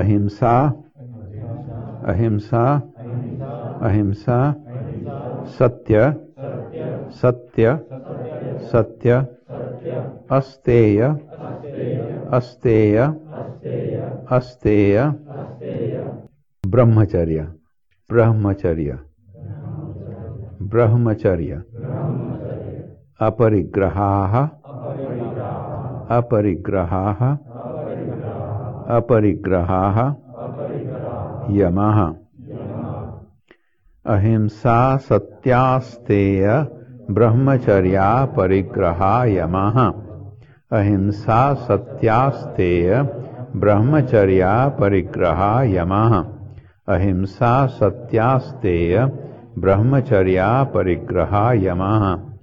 अहिंसा अहिंसा अहिंसा सत्य सत्य सत्य अस्तेय अस्तेय अस्तेय ब्रह्मचर्य ब्रह्मचर्य ब्रह्मचर्य अपरिग्रहाः अपरिग्रहाः अपरिग्रहाः। यमः। अहिंसा सत्यास्तेय ब्रह्मचर्या परिग्रहा यमः। अहिंसा सत्यास्तेय ब्रह्मचर्या परिग्रहा यमः। अहिंसा सत्यास्तेय ब्रह्मचर्या परिग्रहा यमः।